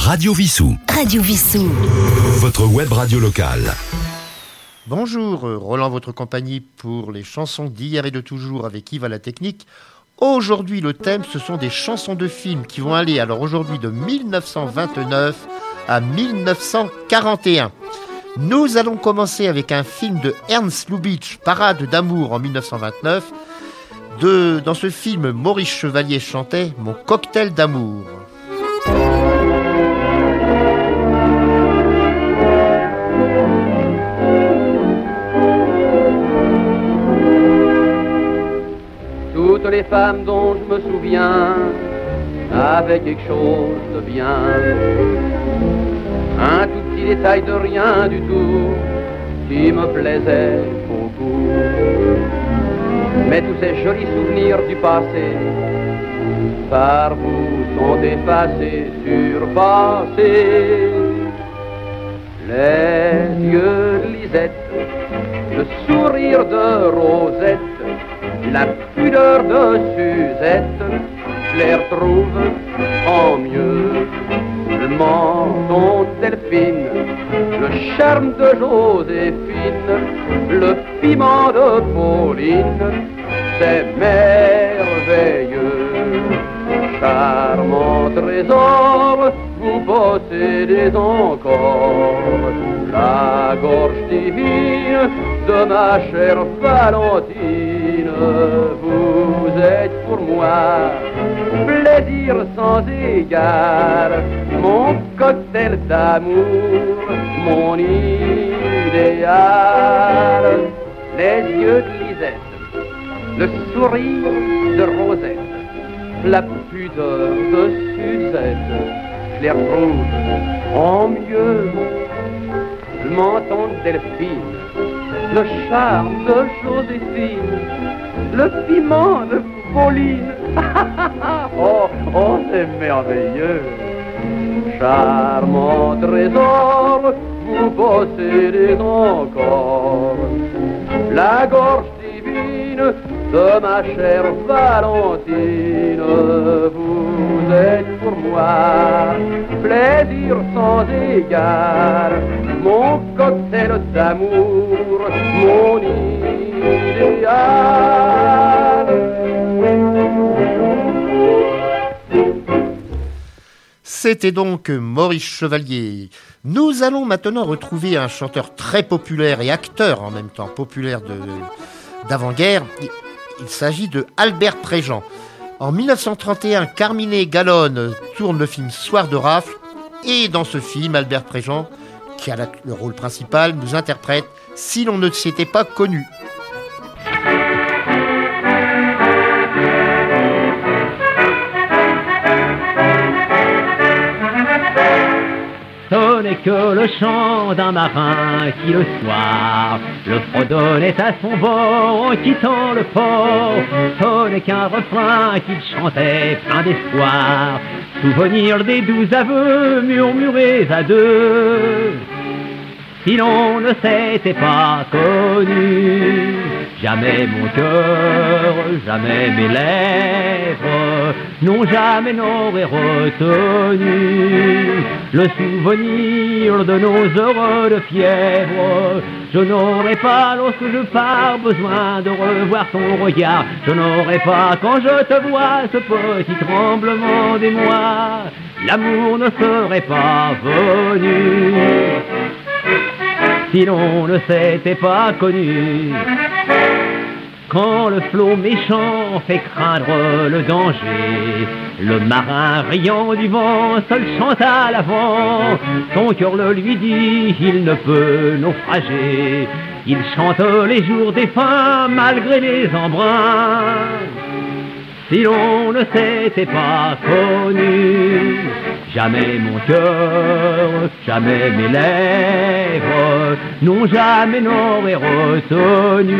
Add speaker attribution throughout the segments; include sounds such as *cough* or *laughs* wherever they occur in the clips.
Speaker 1: Radio Vissou.
Speaker 2: Radio Vissou.
Speaker 1: Votre web radio locale.
Speaker 3: Bonjour, euh, Roland, votre compagnie pour les chansons d'hier et de toujours avec Yves à la technique. Aujourd'hui, le thème, ce sont des chansons de films qui vont aller alors aujourd'hui de 1929 à 1941. Nous allons commencer avec un film de Ernst Lubitsch, Parade d'amour en 1929. De, dans ce film, Maurice Chevalier chantait Mon cocktail d'amour.
Speaker 4: Les femmes dont je me souviens avaient quelque chose de bien. Un tout petit détail de rien du tout qui me plaisait beaucoup. Mais tous ces jolis souvenirs du passé par vous sont effacés, surpassés. Les yeux de le sourire de Rosette, la pudeur de Suzette, je les retrouve en mieux. Le menton de Delphine, le charme de Joséphine, le piment de Pauline, c'est merveilleux. Charmant trésor, vous possédez encore la gorge divine de ma chère Valentine. Vous êtes pour moi plaisir sans égard, mon cocktail d'amour, mon idéal. Les yeux de Lisette, le sourire de Rosette, la pudeur de Suzette, je les en mieux. Le menton de Delphine, le charme de Joséphine, le piment de Pauline. *laughs* oh, oh, c'est merveilleux. Charmant trésor, vous possédez encore la gorge divine de ma chère Valentine. Vous êtes pour moi plaisir sans égard, mon cocktail d'amour, mon idéal.
Speaker 3: C'était donc Maurice Chevalier. Nous allons maintenant retrouver un chanteur très populaire et acteur en même temps populaire d'avant-guerre. Il s'agit de Albert Préjean. En 1931, Carmine Gallone tourne le film Soir de rafle et dans ce film, Albert Préjean, qui a le rôle principal, nous interprète Si l'on ne s'était pas connu.
Speaker 5: Que le chant d'un marin qui le soir le fredonnait à son bord en quittant le port. Ce n'est qu'un refrain qu'il chantait plein d'espoir, souvenir des doux aveux murmurés à deux. Si l'on ne s'était pas connu, jamais mon cœur, jamais mes lèvres, non jamais n'auraient retenu le souvenir de nos heures de fièvre. Je n'aurais pas, lorsque je pars, besoin de revoir ton regard. Je n'aurais pas, quand je te vois, ce petit tremblement d'émoi. L'amour ne serait pas venu si l'on ne s'était pas connu. Quand le flot méchant fait craindre le danger, le marin riant du vent seul chante à l'avant. Son cœur le lui dit, il ne peut naufrager. Il chante les jours défunts malgré les embruns. Si l'on ne s'était pas connu, jamais mon cœur, jamais mes lèvres, non jamais n'auraient retenu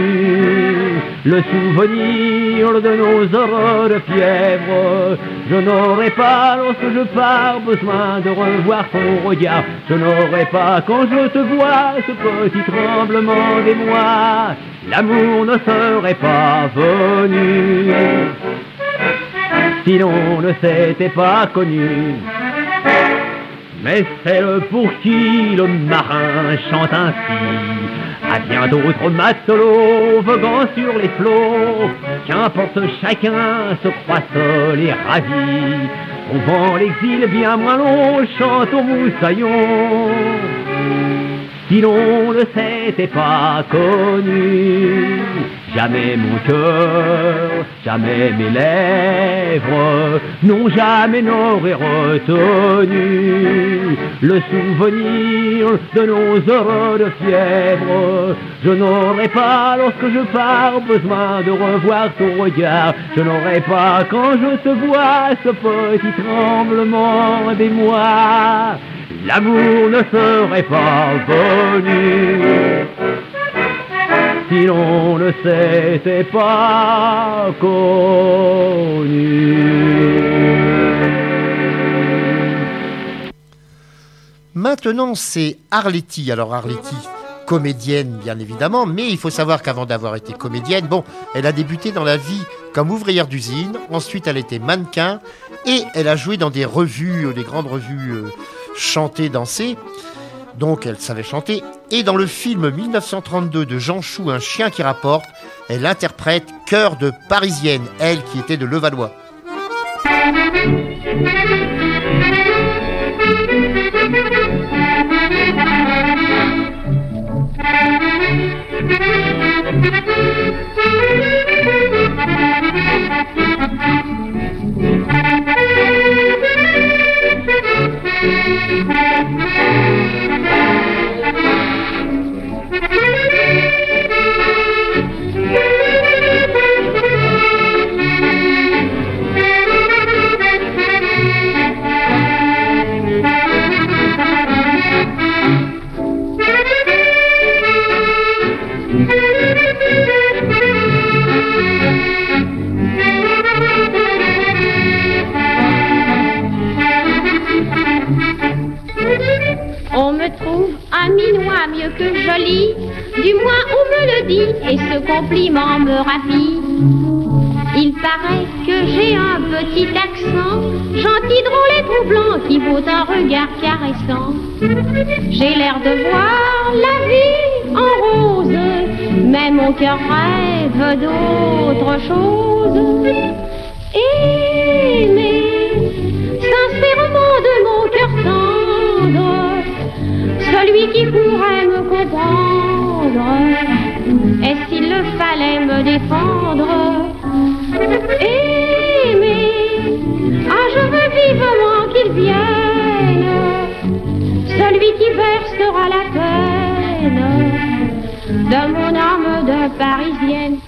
Speaker 5: le souvenir de nos heures de fièvre. Je n'aurais pas, lorsque je pars, besoin de revoir ton regard. Je n'aurais pas, quand je te vois, ce petit tremblement d'émoi. L'amour ne serait pas venu si l'on ne s'était pas connu. Mais celle pour qui le marin chante ainsi. À bien d'autres matelots voguant sur les flots, qu'importe chacun se croit seul et ravi. vent l'exil bien moins long, chante au moussaillon. Si l'on le s'était pas connu, jamais mon cœur, jamais mes lèvres n'ont jamais n'auraient retenu le souvenir de nos heures de fièvre. Je n'aurais pas, lorsque je pars, besoin de revoir ton regard. Je n'aurais pas, quand je te vois, ce petit tremblement des mois l'amour ne serait pas venu si l'on ne s'était pas connu.
Speaker 3: Maintenant, c'est Arletty. Alors, Arletty, comédienne, bien évidemment, mais il faut savoir qu'avant d'avoir été comédienne, bon, elle a débuté dans la vie comme ouvrière d'usine, ensuite elle était mannequin, et elle a joué dans des revues, des grandes revues euh, chanter, danser. Donc elle savait chanter. Et dans le film 1932 de Jean Chou, Un chien qui rapporte, elle interprète Cœur de Parisienne, elle qui était de Levallois. *laughs*
Speaker 6: Il paraît que j'ai un petit accent, gentil, drôle et troublant, qui vaut un regard caressant. J'ai l'air de voir la vie en rose, mais mon cœur rêve d'autre chose. Aimer sincèrement de mon cœur tendre, celui qui pourrait me comprendre. Le fallait me défendre, aimer, ah je veux vivement qu'il vienne, celui qui versera la peine de mon âme de parisienne.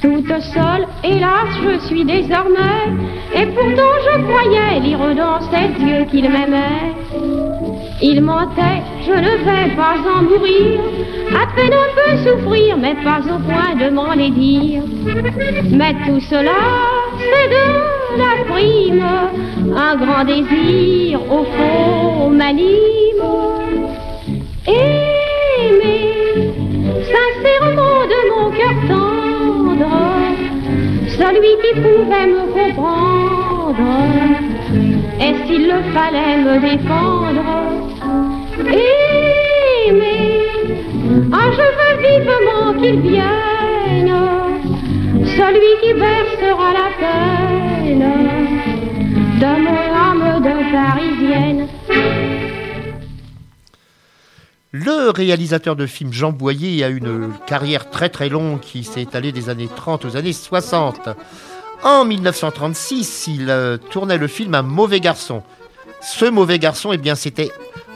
Speaker 6: Toute seule, hélas, je suis désormais, et pourtant je croyais lire dans ses yeux qu'il m'aimait. Il mentait, je ne vais pas en mourir, à peine un peu souffrir, mais pas au point de m'en les dire. Mais tout cela, c'est de la prime, un grand désir au fond m'anime. Aimer, sincèrement de mon cœur tendre, celui qui pouvait me comprendre, et s'il le fallait me défendre, aimer. Ah, je veux vivement qu'il vienne, celui qui versera la peine de mon âme de parisienne.
Speaker 3: Le réalisateur de films Jean Boyer a une carrière très très longue qui s'est étalée des années 30 aux années 60. En 1936, il euh, tournait le film Un mauvais garçon. Ce mauvais garçon, eh bien, c'était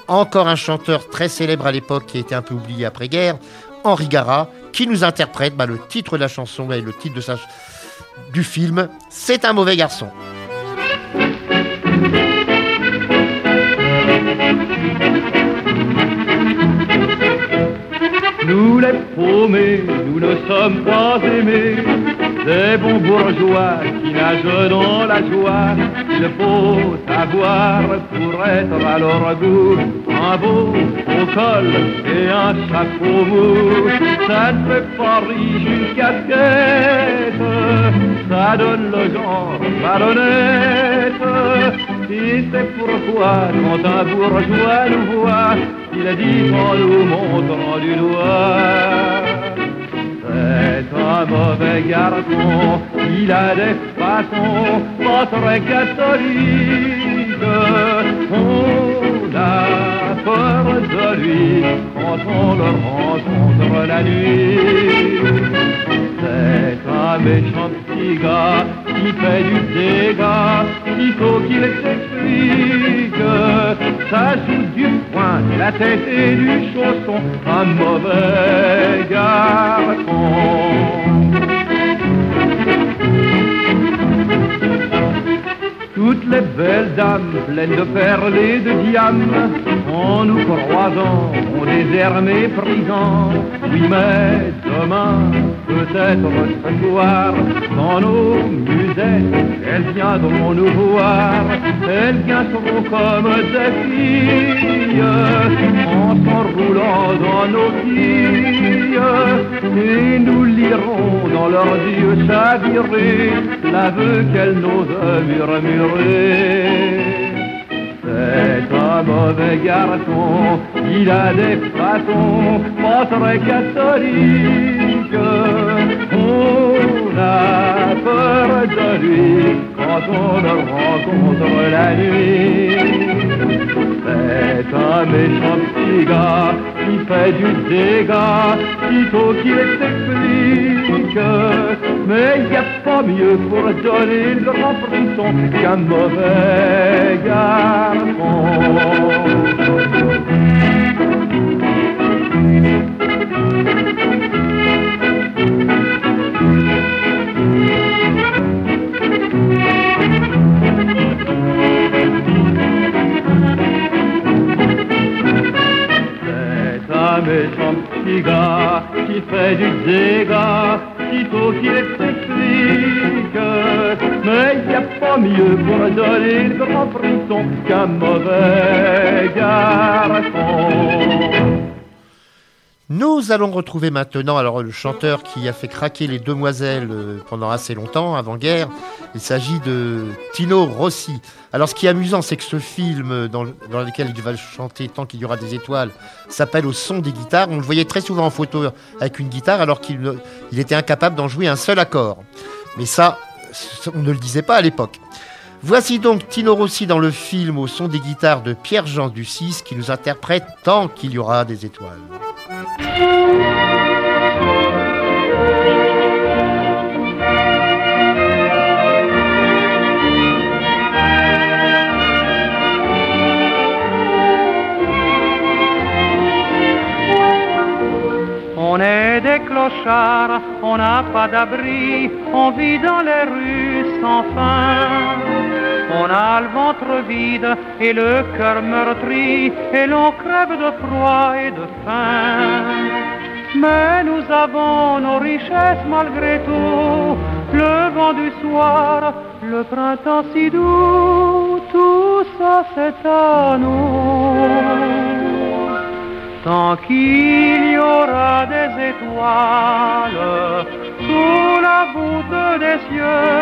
Speaker 3: encore un chanteur très célèbre à l'époque qui a été un peu oublié après-guerre, Henri Gara, qui nous interprète bah, le titre de la chanson et le titre du film C'est un mauvais garçon.
Speaker 7: Nous nous ne sommes pas aimés des bons bourgeois qui nagent dans la joie. Il faut avoir pour être à leur goût un beau au col et un chapeau mou. Ça ne fait pas riche une casquette, ça donne le genre malhonnête Et c'est pourquoi quand un bourgeois nous voit, il dit en nous montrant du doigt. C'est un mauvais garçon, il a des façons pas très catholiques. On a peur de lui quand on le rencontre la nuit. C'est un méchant petit gars qui fait du dégât, il faut qu'il s'explique. Ça joue du poing, de la tête et du chausson, un mauvais garçon. Toutes les belles dames pleines de perles et de diamants, en nous croisant, ont des airs méprisants. Oui, mais demain, peut-être ce soir, dans nos musettes, elles viendront nous voir. Elles viendront comme des filles, en s'enroulant dans nos quilles, et nous lirons dans leurs yeux chavirés l'aveu qu'elles n'osent murmurer. C'est un mauvais garçon, il a des façons pas très catholiques. On a peur de lui quand on le rencontre la nuit. C'est un méchant petit gars qui fait du dégât, faut qu'il s'explique. Mais n'y a pas mieux pour donner le grand frisson qu'un mauvais garçon. C'est un méchant petit gars qui fait du dégât, faut qu'il s'explique.
Speaker 3: Nous allons retrouver maintenant alors le chanteur qui a fait craquer les demoiselles euh, pendant assez longtemps, avant-guerre. Il s'agit de Tino Rossi. Alors ce qui est amusant, c'est que ce film euh, dans, le- dans lequel il va chanter Tant qu'il y aura des étoiles s'appelle Au son des guitares. On le voyait très souvent en photo avec une guitare alors qu'il il était incapable d'en jouer un seul accord. Mais ça, on ne le disait pas à l'époque. Voici donc Tino Rossi dans le film Au son des guitares de Pierre-Jean Dussis qui nous interprète Tant qu'il y aura des étoiles.
Speaker 8: On vit dans les rues sans fin. On a le ventre vide et le cœur meurtri, et l'on crève de froid et de faim. Mais nous avons nos richesses malgré tout, le vent du soir, le printemps si doux, tout ça c'est à nous. Tant qu'il y aura des étoiles sous la voûte des cieux,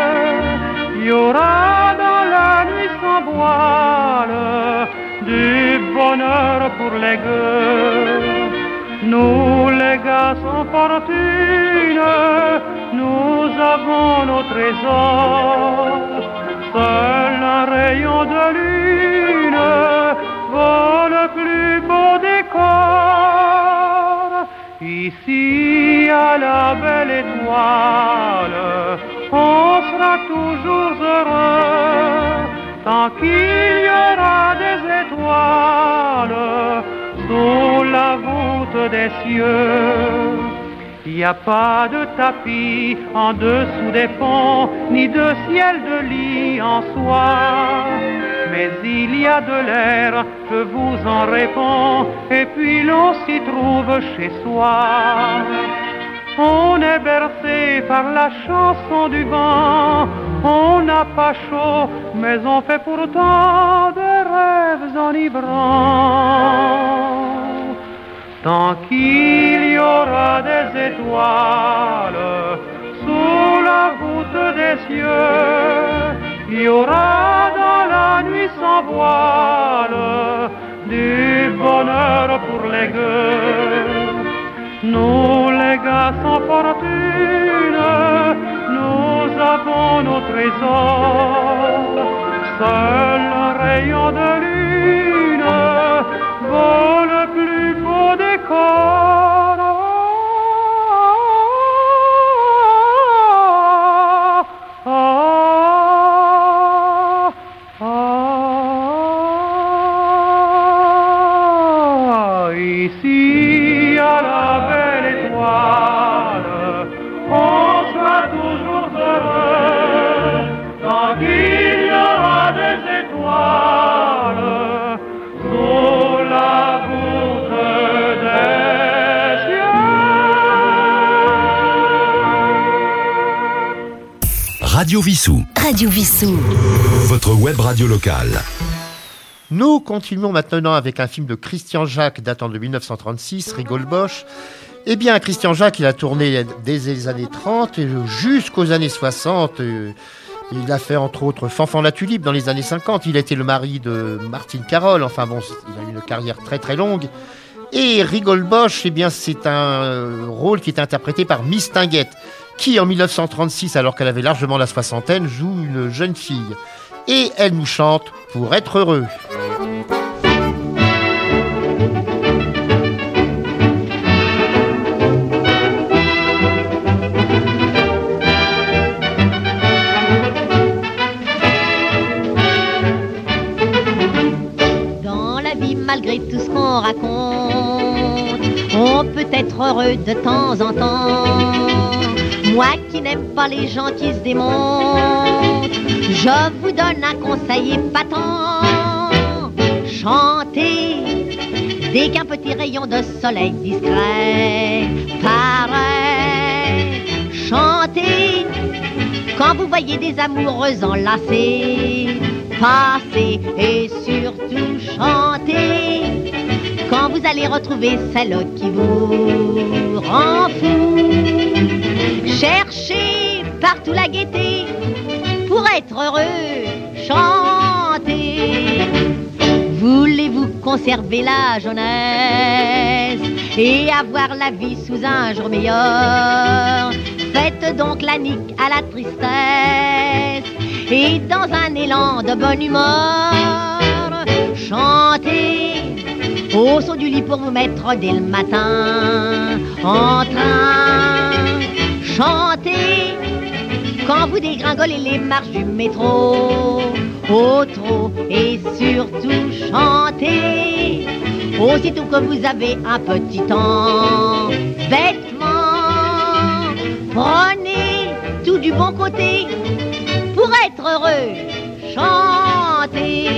Speaker 8: il y aura dans la nuit sans voile du bonheur pour les gueux. Nous les gars sans fortune, nous avons nos trésors. Seul un rayon de lune Ici à la belle étoile, on sera toujours heureux tant qu'il y aura des étoiles sous la voûte des cieux. Il n'y a pas de tapis en dessous des ponts, ni de ciel de lit en soi. Mais il y a de l'air, je vous en réponds, et puis l'on s'y trouve chez soi. On est bercé par la chanson du vent, on n'a pas chaud, mais on fait pourtant des rêves enivrants. Tant qu'il y aura des étoiles sous la voûte des cieux, il y aura voile, du bonheur pour les gueux. Nous les gars sans fortune, nous avons nos trésors. Seul le rayon de lune vaut le plus beau décor.
Speaker 1: Radio Vissou.
Speaker 9: Radio Vissou.
Speaker 1: Votre web radio locale.
Speaker 3: Nous continuons maintenant avec un film de Christian Jacques datant de 1936, Rigole Bosch. Eh bien, Christian Jacques, il a tourné dès les années 30 et jusqu'aux années 60. euh, Il a fait entre autres Fanfan la Tulipe dans les années 50. Il a été le mari de Martine Carole. Enfin bon, il a eu une carrière très très longue. Et Rigole Bosch, eh bien, c'est un euh, rôle qui est interprété par Miss Tinguette, qui en 1936, alors qu'elle avait largement la soixantaine, joue une jeune fille. Et elle nous chante pour être heureux.
Speaker 10: Dans la vie, malgré tout ce qu'on raconte, on peut être heureux de temps en temps. Moi qui n'aime pas les gens qui se démontent, je vous donne un conseil épatant. Chantez dès qu'un petit rayon de soleil discret paraît. Chantez quand vous voyez des amoureux enlacés passer et surtout chanter quand vous allez retrouver celle qui vous rend fou. Cherchez partout la gaieté pour être heureux, chantez. Voulez-vous conserver la jeunesse et avoir la vie sous un jour meilleur? Faites donc la nique à la tristesse et dans un élan de bonne humeur, chantez au son du lit pour vous mettre dès le matin en train. Chantez quand vous dégringolez les marches du métro au trot et surtout chantez. Aussitôt que vous avez un petit temps. Bêtement prenez tout du bon côté pour être heureux. Chantez.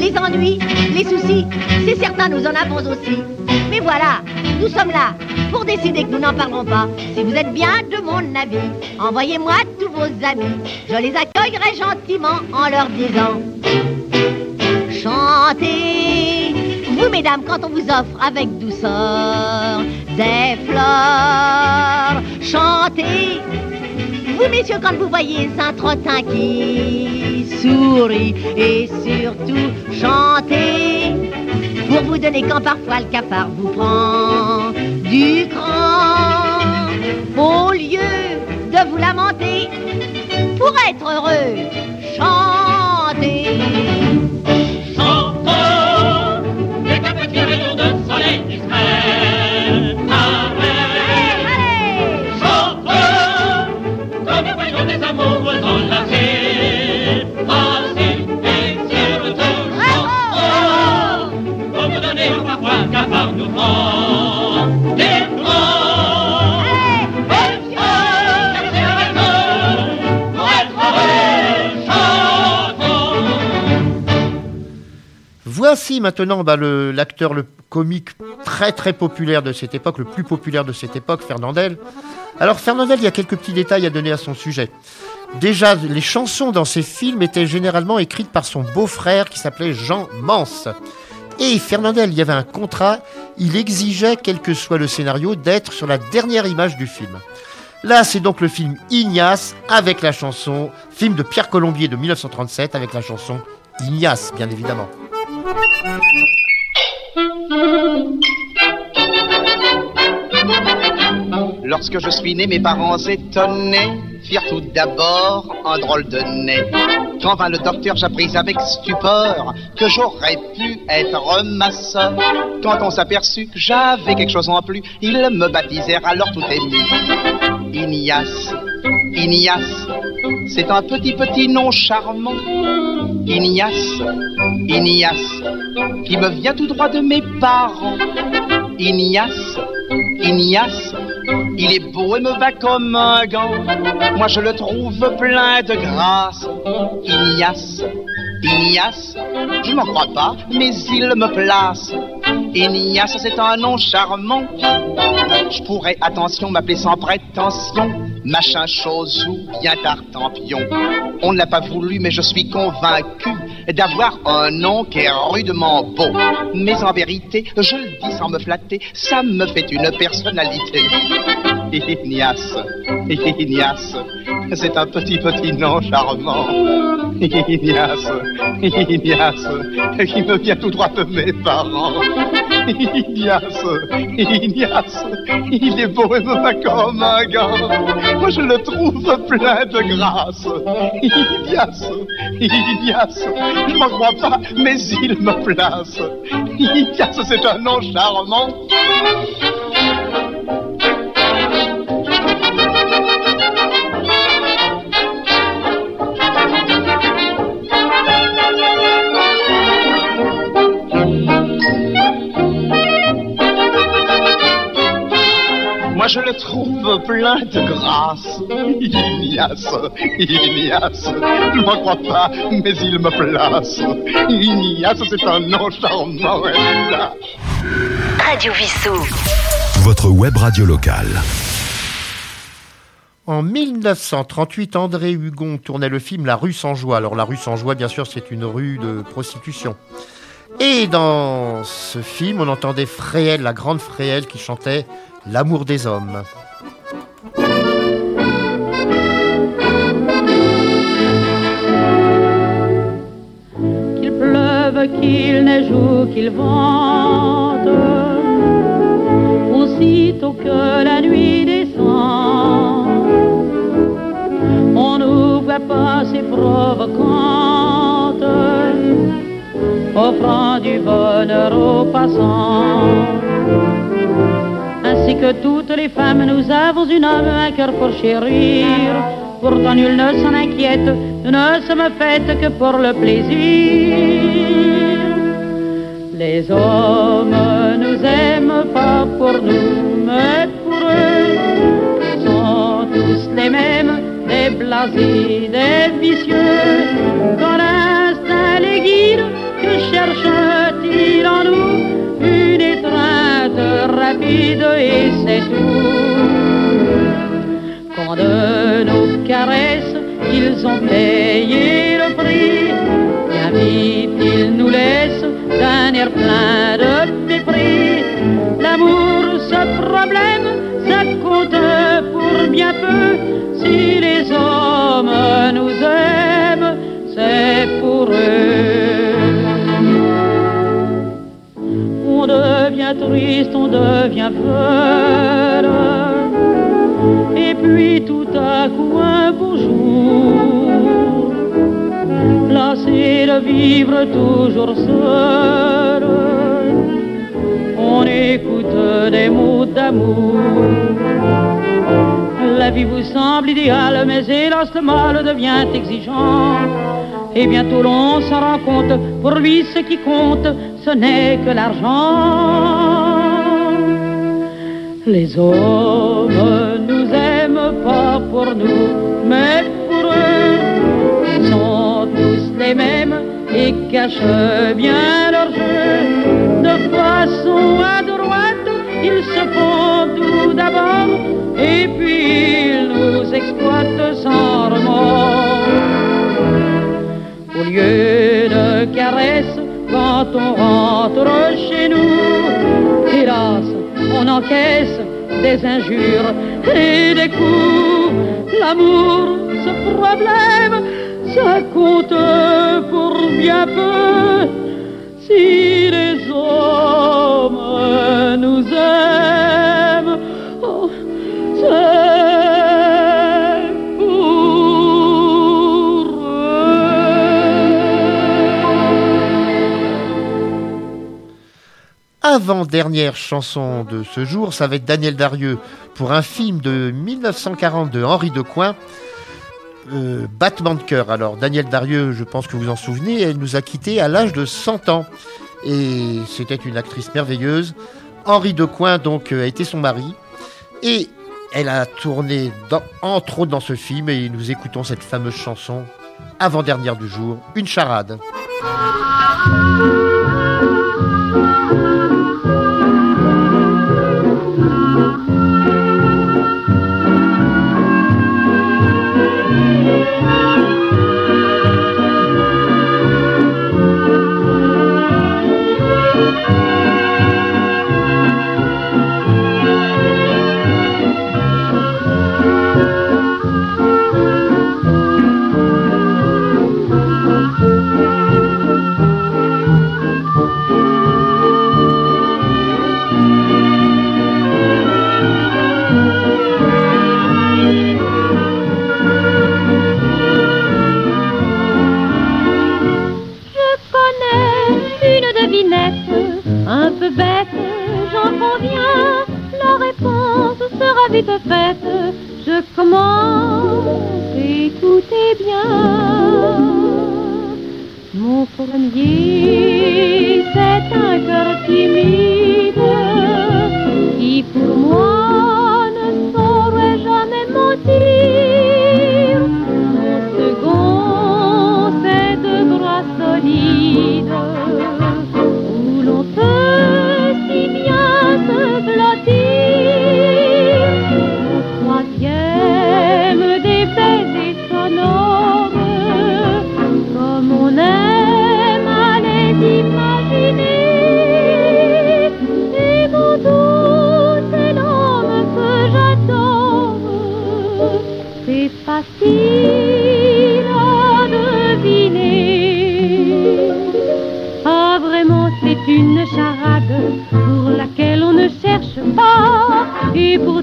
Speaker 10: Les ennuis les soucis c'est certain nous en avons aussi. Mais voilà nous sommes là pour décider que nous n'en parlerons pas. Si vous êtes bien de mon avis, envoyez-moi tous vos amis. Je les accueillerai gentiment en leur disant Chantez, vous mesdames, quand on vous offre avec douceur des fleurs. Chantez, vous messieurs, quand vous voyez un trottin qui sourit. Et surtout, chantez pour vous donner quand parfois le cafard vous prend du cran. Au lieu de vous lamenter, pour être heureux, chantez.
Speaker 11: Chantons, qu'un petit rayon de soleil paraît.
Speaker 10: Allez,
Speaker 11: Chantons, quand nous voyons des amoureux enlacés, passer et surtout chantons, pour vous donner parfois un cafard nous
Speaker 3: Voici maintenant bah, l'acteur, le comique très très populaire de cette époque, le plus populaire de cette époque, Fernandel. Alors Fernandel, il y a quelques petits détails à donner à son sujet. Déjà, les chansons dans ses films étaient généralement écrites par son beau-frère qui s'appelait Jean Mance. Et Fernandel, il y avait un contrat, il exigeait, quel que soit le scénario, d'être sur la dernière image du film. Là, c'est donc le film Ignace avec la chanson, film de Pierre Colombier de 1937 avec la chanson Ignace, bien évidemment.
Speaker 9: Lorsque je suis né, mes parents étonnés firent tout d'abord un drôle de nez. Quand vint le docteur, j'appris avec stupeur que j'aurais pu être maçon. Quand on s'aperçut que j'avais quelque chose en plus, ils me baptisèrent alors tout ému. Ignace, Ignace, c'est un petit petit nom charmant. Ignace, Ignace, qui me vient tout droit de mes parents. Ignace, Ignace, il est beau et me va comme un gant. Moi je le trouve plein de grâce. Ignace, Ignace, je n'en crois pas, mais il me place. Ignace, c'est un nom charmant. Je pourrais, attention, m'appeler sans prétention. Machin chose ou bien tartampion. On ne l'a pas voulu, mais je suis convaincu d'avoir un nom qui est rudement beau. Mais en vérité, je le dis sans me flatter, ça me fait une personnalité. *laughs* Ignace, *laughs* Ignace, c'est un petit petit nom charmant. Ignace, Ignace, qui me vient tout droit de mes parents. Ignace, Ignace, il est beau et me va comme un gars. Moi je le trouve plein de grâce. Ignace, Ignace, je m'en crois pas, mais il me place. Ignace, c'est un nom charmant. Moi je le trouve plein de grâce. Ignace, Ignace, je m'en crois pas, mais il me place. Ignace, c'est un nom charmant.
Speaker 12: Radio Vissou.
Speaker 1: Votre web radio locale.
Speaker 3: En 1938, André Hugon tournait le film La rue sans joie. Alors la rue sans joie, bien sûr, c'est une rue de prostitution. Et dans ce film, on entendait Fréhel, la grande Fréhel, qui chantait L'amour des hommes.
Speaker 2: Qu'il pleuve, qu'il neige ou qu'il vente, aussitôt que la nuit descend, on voit pas ces provocantes, offrant du bonheur aux passants. Ainsi que toutes les femmes, nous avons une âme, un cœur pour chérir. Pourtant nul ne s'en inquiète, nous ne sommes faites que pour le plaisir. Les hommes nous aiment pas pour nous, mais pour eux. Sont tous les mêmes, des blasés, des vicieux. Quand l'instinct les guide, cherche-t-il en nous Une étreinte rapide et c'est tout. Quand de nos caresses, ils ont payé le prix, bien vite ils nous laissent d'un air plein de mépris. L'amour, ce problème, ça compte pour bien peu. Si les hommes nous aiment, c'est pour eux. Triste, on devient folle. Et puis tout à coup un beau jour, lassé de vivre toujours seul, on écoute des mots d'amour. La vie vous semble idéale, mais hélas le mal devient exigeant. Et bientôt l'on s'en rend compte, pour lui ce qui compte, ce n'est que l'argent. Les hommes nous aiment pas pour nous, mais pour eux, ils sont tous les mêmes et cachent bien leur jeu. De façon à droite, ils se font tout d'abord, et puis ils nous exploitent sans remords. Au lieu de caresses, quand on rentre chez nous, hélas, on encaisse des injures et des coups. L'amour, ce problème, ça compte pour bien peu si les hommes nous aiment.
Speaker 3: Avant-dernière chanson de ce jour, ça va être Daniel Darieux pour un film de 1940 de Henri Decoing, euh, Battement de cœur. Alors, Daniel Darieux, je pense que vous en souvenez, elle nous a quittés à l'âge de 100 ans. Et c'était une actrice merveilleuse. Henri Decoing, donc, euh, a été son mari. Et elle a tourné, dans- entre autres, dans ce film. Et nous écoutons cette fameuse chanson, avant-dernière du jour, une charade.
Speaker 13: Mon premier, c'est un cœur timide qui pour moi pas.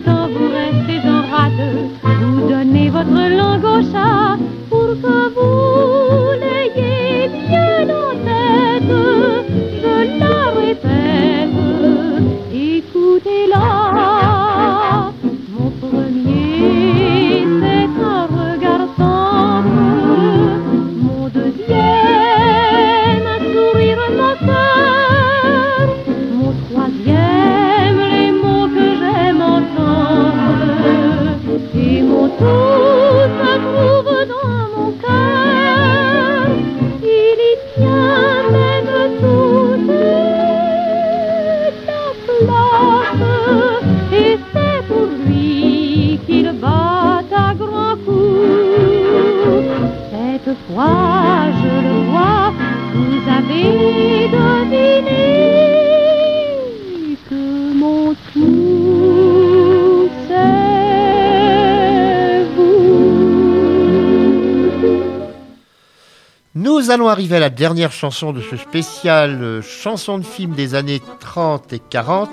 Speaker 3: Nous allons arriver à la dernière chanson de ce spécial euh, chanson de film des années 30 et 40.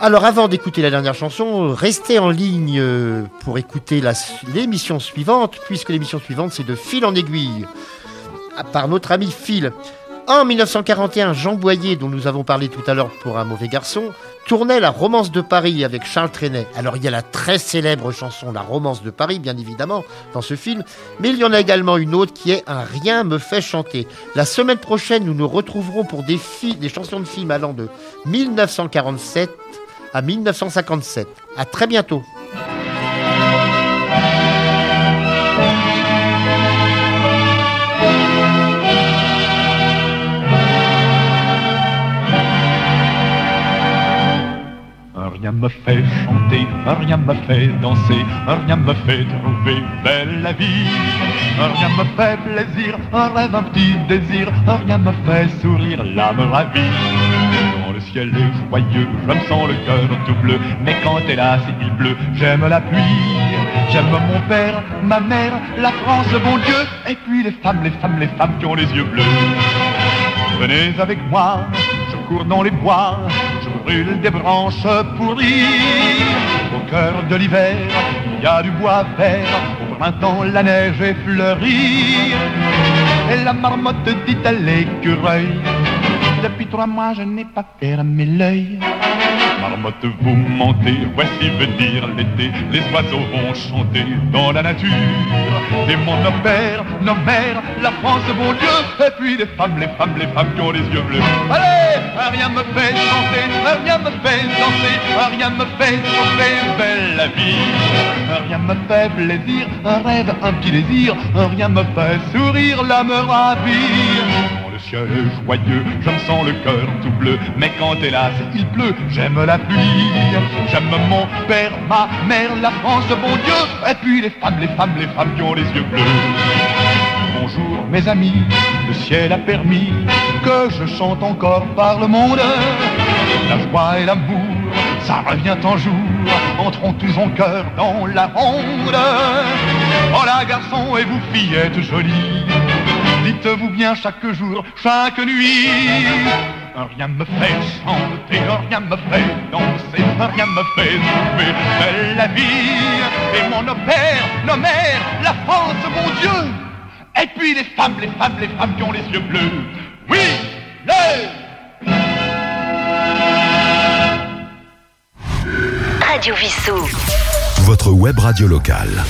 Speaker 3: Alors avant d'écouter la dernière chanson, restez en ligne euh, pour écouter l'émission suivante, puisque l'émission suivante c'est de fil en aiguille, Ah, par notre ami Phil. En 1941, Jean Boyer, dont nous avons parlé tout à l'heure pour Un mauvais garçon, tournait La Romance de Paris avec Charles Trenet. Alors il y a la très célèbre chanson La Romance de Paris, bien évidemment, dans ce film, mais il y en a également une autre qui est Un rien me fait chanter. La semaine prochaine, nous nous retrouverons pour des, des chansons de films allant de 1947 à 1957. À très bientôt.
Speaker 14: Rien me fait chanter, rien me fait danser, rien me fait trouver belle la vie. Rien me fait plaisir, un rêve, un petit désir, rien me fait sourire, l'âme ravie. Le ciel est joyeux, je me sens le cœur tout bleu, mais quand hélas il pleut, j'aime la pluie. J'aime mon père, ma mère, la France, bon Dieu, et puis les femmes, les femmes, les femmes qui ont les yeux bleus. Venez avec moi, je cours dans les bois, brûle des branches pourries. Au cœur de l'hiver, il y a du bois vert, au printemps la neige est fleurie. Et la marmotte dit à l'écureuil, depuis trois mois je n'ai pas fermé l'œil. Marmotte, vous mentez, voici venir l'été, les oiseaux vont chanter dans la nature. Et mon père, nos mères, la France, mon Dieu, et puis les femmes, les femmes, les femmes qui ont les yeux bleus. Allez, rien me fait chanter, rien me fait danser, rien me fait sauver belle la vie. Rien me fait plaisir, un rêve, un petit désir, rien me fait sourire, l'âme ravie. Le ciel est joyeux, je me sens le cœur tout bleu, mais quand hélas il pleut, j'aime la pluie. J'aime mon père, ma mère, la France, bon Dieu, et puis les femmes, les femmes, les femmes qui ont les yeux bleus. Bonjour mes amis, le ciel a permis que je chante encore par le monde. La joie et l'amour, ça revient en jour, entrons tous en cœur dans la ronde. Oh là garçon et vous fillettes jolies, dites-vous bien chaque jour, chaque nuit. Rien me fait chanter, rien me fait danser, rien me fait trouver belle la vie. Et mon père, nos mères, la France, mon Dieu. Et puis les femmes, les femmes, les femmes qui ont les yeux bleus. Oui, les
Speaker 1: Radio Vissou. Votre web radio locale.